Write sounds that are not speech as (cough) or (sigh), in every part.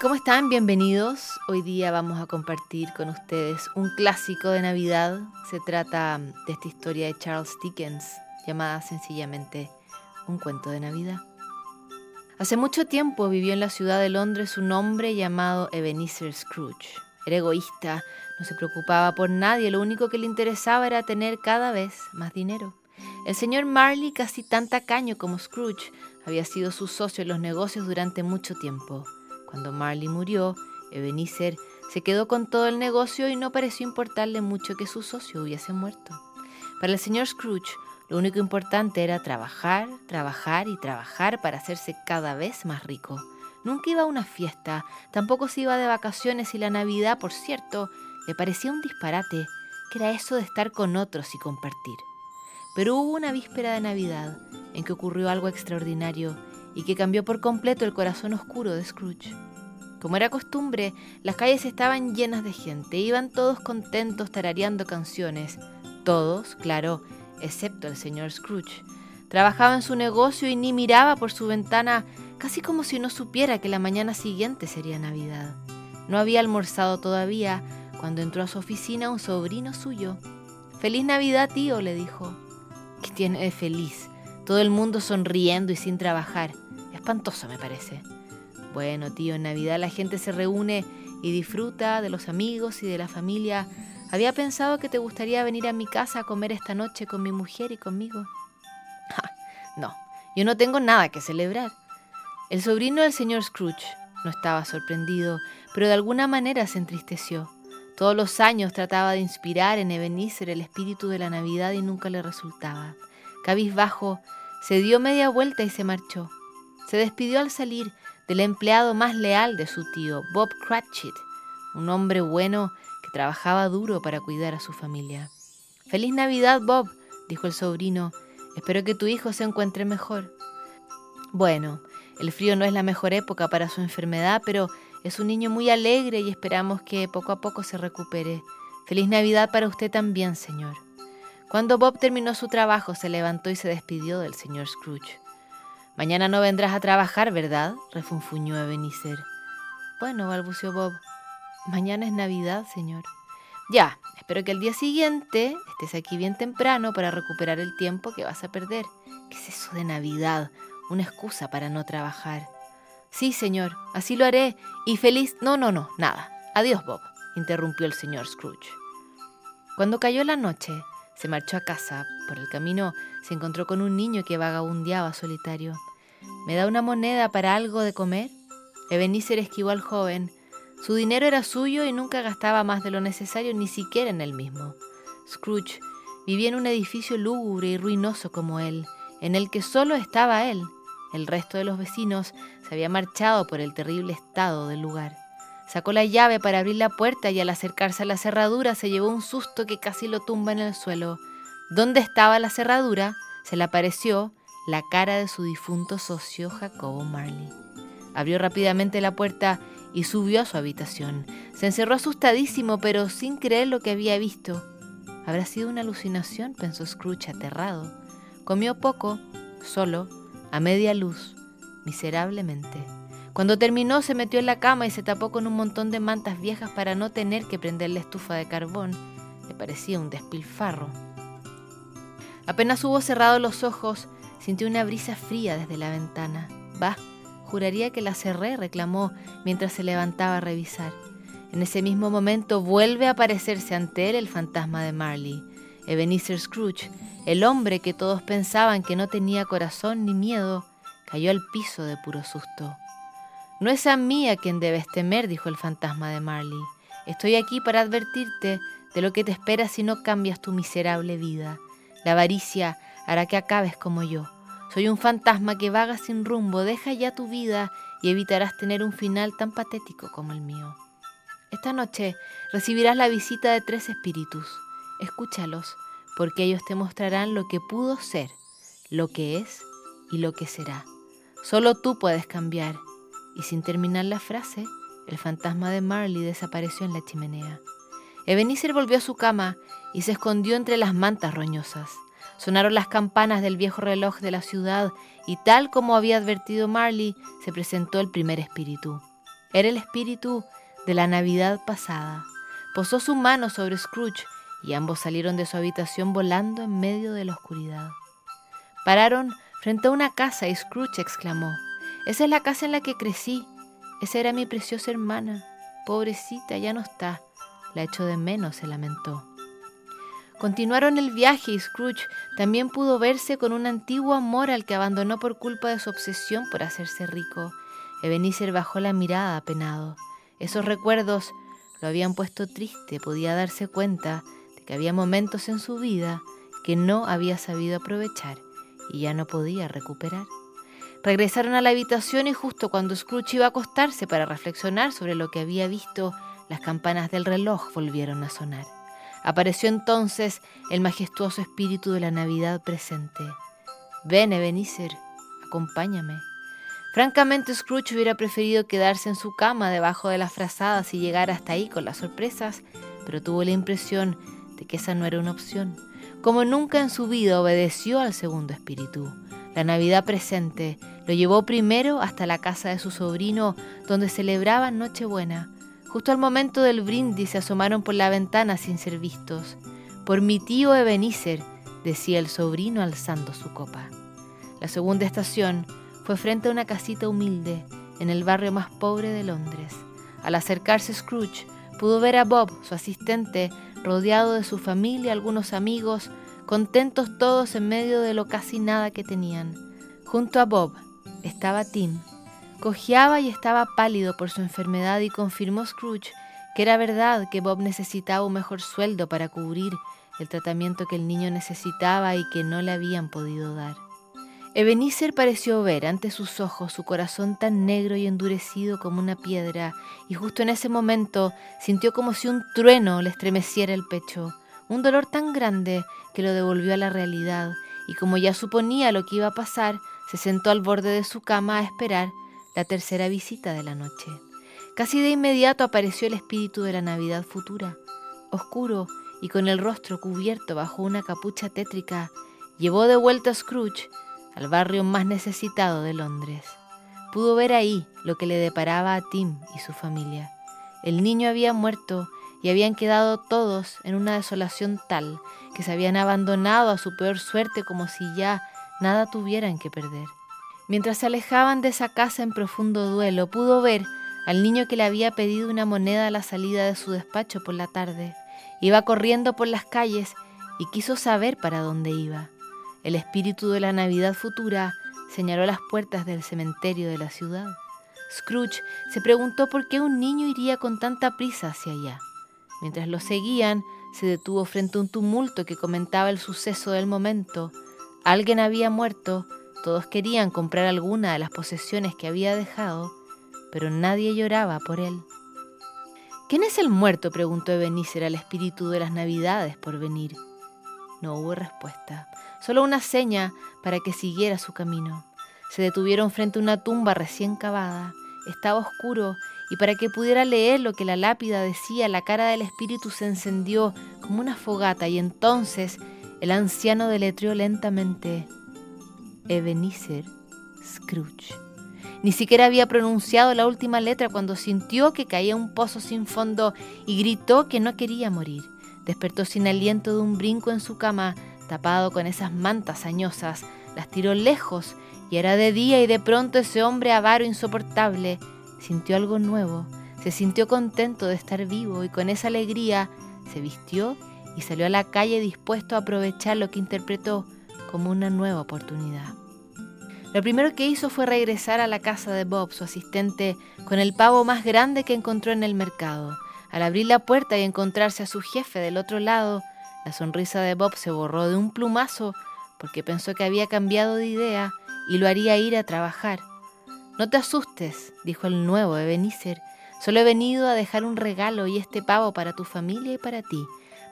¿Cómo están? Bienvenidos. Hoy día vamos a compartir con ustedes un clásico de Navidad. Se trata de esta historia de Charles Dickens llamada sencillamente Un cuento de Navidad. Hace mucho tiempo vivió en la ciudad de Londres un hombre llamado Ebenezer Scrooge. Era egoísta, no se preocupaba por nadie, lo único que le interesaba era tener cada vez más dinero. El señor Marley, casi tan tacaño como Scrooge, había sido su socio en los negocios durante mucho tiempo. Cuando Marley murió, Ebenezer se quedó con todo el negocio y no pareció importarle mucho que su socio hubiese muerto. Para el señor Scrooge, lo único importante era trabajar, trabajar y trabajar para hacerse cada vez más rico. Nunca iba a una fiesta, tampoco se iba de vacaciones y la Navidad, por cierto, le parecía un disparate, que era eso de estar con otros y compartir. Pero hubo una víspera de Navidad en que ocurrió algo extraordinario y que cambió por completo el corazón oscuro de Scrooge. Como era costumbre, las calles estaban llenas de gente, iban todos contentos tarareando canciones, todos, claro, excepto el señor Scrooge. Trabajaba en su negocio y ni miraba por su ventana, casi como si no supiera que la mañana siguiente sería Navidad. No había almorzado todavía cuando entró a su oficina un sobrino suyo. Feliz Navidad, tío, le dijo. ¿Qué tiene feliz? Todo el mundo sonriendo y sin trabajar. Espantoso me parece. Bueno, tío, en Navidad la gente se reúne y disfruta de los amigos y de la familia. Había pensado que te gustaría venir a mi casa a comer esta noche con mi mujer y conmigo. (laughs) no, yo no tengo nada que celebrar. El sobrino del señor Scrooge no estaba sorprendido, pero de alguna manera se entristeció. Todos los años trataba de inspirar en Ebenezer el espíritu de la Navidad y nunca le resultaba. Cabizbajo, se dio media vuelta y se marchó. Se despidió al salir del empleado más leal de su tío, Bob Cratchit, un hombre bueno que trabajaba duro para cuidar a su familia. Feliz Navidad, Bob, dijo el sobrino. Espero que tu hijo se encuentre mejor. Bueno, el frío no es la mejor época para su enfermedad, pero es un niño muy alegre y esperamos que poco a poco se recupere. Feliz Navidad para usted también, señor. Cuando Bob terminó su trabajo, se levantó y se despidió del señor Scrooge. Mañana no vendrás a trabajar, ¿verdad? refunfuñó Ebenezer. Bueno, balbuceó Bob. Mañana es Navidad, señor. Ya, espero que el día siguiente estés aquí bien temprano para recuperar el tiempo que vas a perder. ¿Qué es eso de Navidad? Una excusa para no trabajar. Sí, señor, así lo haré. Y feliz... No, no, no, nada. Adiós, Bob, interrumpió el señor Scrooge. Cuando cayó la noche, se marchó a casa. Por el camino se encontró con un niño que vagabundeaba solitario. ¿Me da una moneda para algo de comer? Ebenezer esquivó al joven. Su dinero era suyo y nunca gastaba más de lo necesario ni siquiera en él mismo. Scrooge vivía en un edificio lúgubre y ruinoso como él, en el que solo estaba él. El resto de los vecinos se había marchado por el terrible estado del lugar. Sacó la llave para abrir la puerta y al acercarse a la cerradura se llevó un susto que casi lo tumba en el suelo. ¿Dónde estaba la cerradura? Se le apareció la cara de su difunto socio Jacobo Marley. Abrió rápidamente la puerta y subió a su habitación. Se encerró asustadísimo, pero sin creer lo que había visto. ¿Habrá sido una alucinación? pensó Scrooge aterrado. Comió poco, solo, a media luz, miserablemente. Cuando terminó se metió en la cama y se tapó con un montón de mantas viejas para no tener que prender la estufa de carbón. Le parecía un despilfarro. Apenas hubo cerrado los ojos, sintió una brisa fría desde la ventana. Bah, juraría que la cerré, reclamó mientras se levantaba a revisar. En ese mismo momento vuelve a aparecerse ante él el fantasma de Marley. Ebenezer Scrooge, el hombre que todos pensaban que no tenía corazón ni miedo, cayó al piso de puro susto. No es a mí a quien debes temer, dijo el fantasma de Marley. Estoy aquí para advertirte de lo que te espera si no cambias tu miserable vida. La avaricia hará que acabes como yo. Soy un fantasma que vaga sin rumbo. Deja ya tu vida y evitarás tener un final tan patético como el mío. Esta noche recibirás la visita de tres espíritus. Escúchalos, porque ellos te mostrarán lo que pudo ser, lo que es y lo que será. Solo tú puedes cambiar y sin terminar la frase, el fantasma de Marley desapareció en la chimenea. Ebenezer volvió a su cama y se escondió entre las mantas roñosas. Sonaron las campanas del viejo reloj de la ciudad y tal como había advertido Marley, se presentó el primer espíritu. Era el espíritu de la Navidad pasada. Posó su mano sobre Scrooge y ambos salieron de su habitación volando en medio de la oscuridad. Pararon frente a una casa y Scrooge exclamó, Esa es la casa en la que crecí. Esa era mi preciosa hermana. Pobrecita, ya no está. La echo de menos, se lamentó. Continuaron el viaje y Scrooge también pudo verse con un antiguo amor al que abandonó por culpa de su obsesión por hacerse rico. Ebenezer bajó la mirada apenado. Esos recuerdos lo habían puesto triste, podía darse cuenta de que había momentos en su vida que no había sabido aprovechar y ya no podía recuperar. Regresaron a la habitación y justo cuando Scrooge iba a acostarse para reflexionar sobre lo que había visto, las campanas del reloj volvieron a sonar. Apareció entonces el majestuoso espíritu de la Navidad presente. Ven, Ebenezer, acompáñame. Francamente, Scrooge hubiera preferido quedarse en su cama debajo de las frazadas y llegar hasta ahí con las sorpresas, pero tuvo la impresión de que esa no era una opción. Como nunca en su vida obedeció al segundo espíritu. La Navidad presente lo llevó primero hasta la casa de su sobrino, donde celebraban Nochebuena. Justo al momento del brindis se asomaron por la ventana sin ser vistos. Por mi tío Ebenezer, decía el sobrino alzando su copa. La segunda estación fue frente a una casita humilde en el barrio más pobre de Londres. Al acercarse Scrooge, pudo ver a Bob, su asistente, rodeado de su familia, algunos amigos, contentos todos en medio de lo casi nada que tenían. Junto a Bob estaba Tim. Cojeaba y estaba pálido por su enfermedad y confirmó Scrooge que era verdad que Bob necesitaba un mejor sueldo para cubrir el tratamiento que el niño necesitaba y que no le habían podido dar. Ebenezer pareció ver ante sus ojos su corazón tan negro y endurecido como una piedra, y justo en ese momento sintió como si un trueno le estremeciera el pecho, un dolor tan grande que lo devolvió a la realidad, y como ya suponía lo que iba a pasar, se sentó al borde de su cama a esperar la tercera visita de la noche. Casi de inmediato apareció el espíritu de la Navidad futura, oscuro y con el rostro cubierto bajo una capucha tétrica, llevó de vuelta a Scrooge al barrio más necesitado de Londres. Pudo ver ahí lo que le deparaba a Tim y su familia. El niño había muerto y habían quedado todos en una desolación tal que se habían abandonado a su peor suerte como si ya nada tuvieran que perder. Mientras se alejaban de esa casa en profundo duelo, pudo ver al niño que le había pedido una moneda a la salida de su despacho por la tarde. Iba corriendo por las calles y quiso saber para dónde iba. El espíritu de la Navidad futura señaló las puertas del cementerio de la ciudad. Scrooge se preguntó por qué un niño iría con tanta prisa hacia allá. Mientras lo seguían, se detuvo frente a un tumulto que comentaba el suceso del momento. Alguien había muerto, todos querían comprar alguna de las posesiones que había dejado, pero nadie lloraba por él. ¿Quién es el muerto? preguntó Ebenezer al espíritu de las Navidades por venir. No hubo respuesta solo una seña para que siguiera su camino. Se detuvieron frente a una tumba recién cavada. Estaba oscuro y para que pudiera leer lo que la lápida decía, la cara del espíritu se encendió como una fogata y entonces el anciano deletreó lentamente Ebenezer Scrooge. Ni siquiera había pronunciado la última letra cuando sintió que caía un pozo sin fondo y gritó que no quería morir. Despertó sin aliento de un brinco en su cama, tapado con esas mantas añosas, las tiró lejos y era de día y de pronto ese hombre avaro insoportable sintió algo nuevo, se sintió contento de estar vivo y con esa alegría se vistió y salió a la calle dispuesto a aprovechar lo que interpretó como una nueva oportunidad. Lo primero que hizo fue regresar a la casa de Bob, su asistente, con el pavo más grande que encontró en el mercado. Al abrir la puerta y encontrarse a su jefe del otro lado, la sonrisa de Bob se borró de un plumazo porque pensó que había cambiado de idea y lo haría ir a trabajar. No te asustes, dijo el nuevo Ebenezer. Solo he venido a dejar un regalo y este pavo para tu familia y para ti.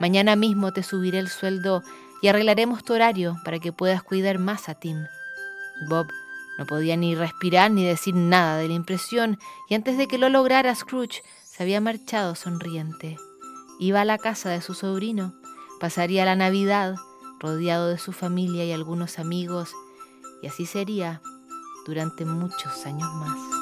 Mañana mismo te subiré el sueldo y arreglaremos tu horario para que puedas cuidar más a Tim. Bob no podía ni respirar ni decir nada de la impresión y antes de que lo lograra Scrooge se había marchado sonriente. Iba a la casa de su sobrino Pasaría la Navidad rodeado de su familia y algunos amigos, y así sería durante muchos años más.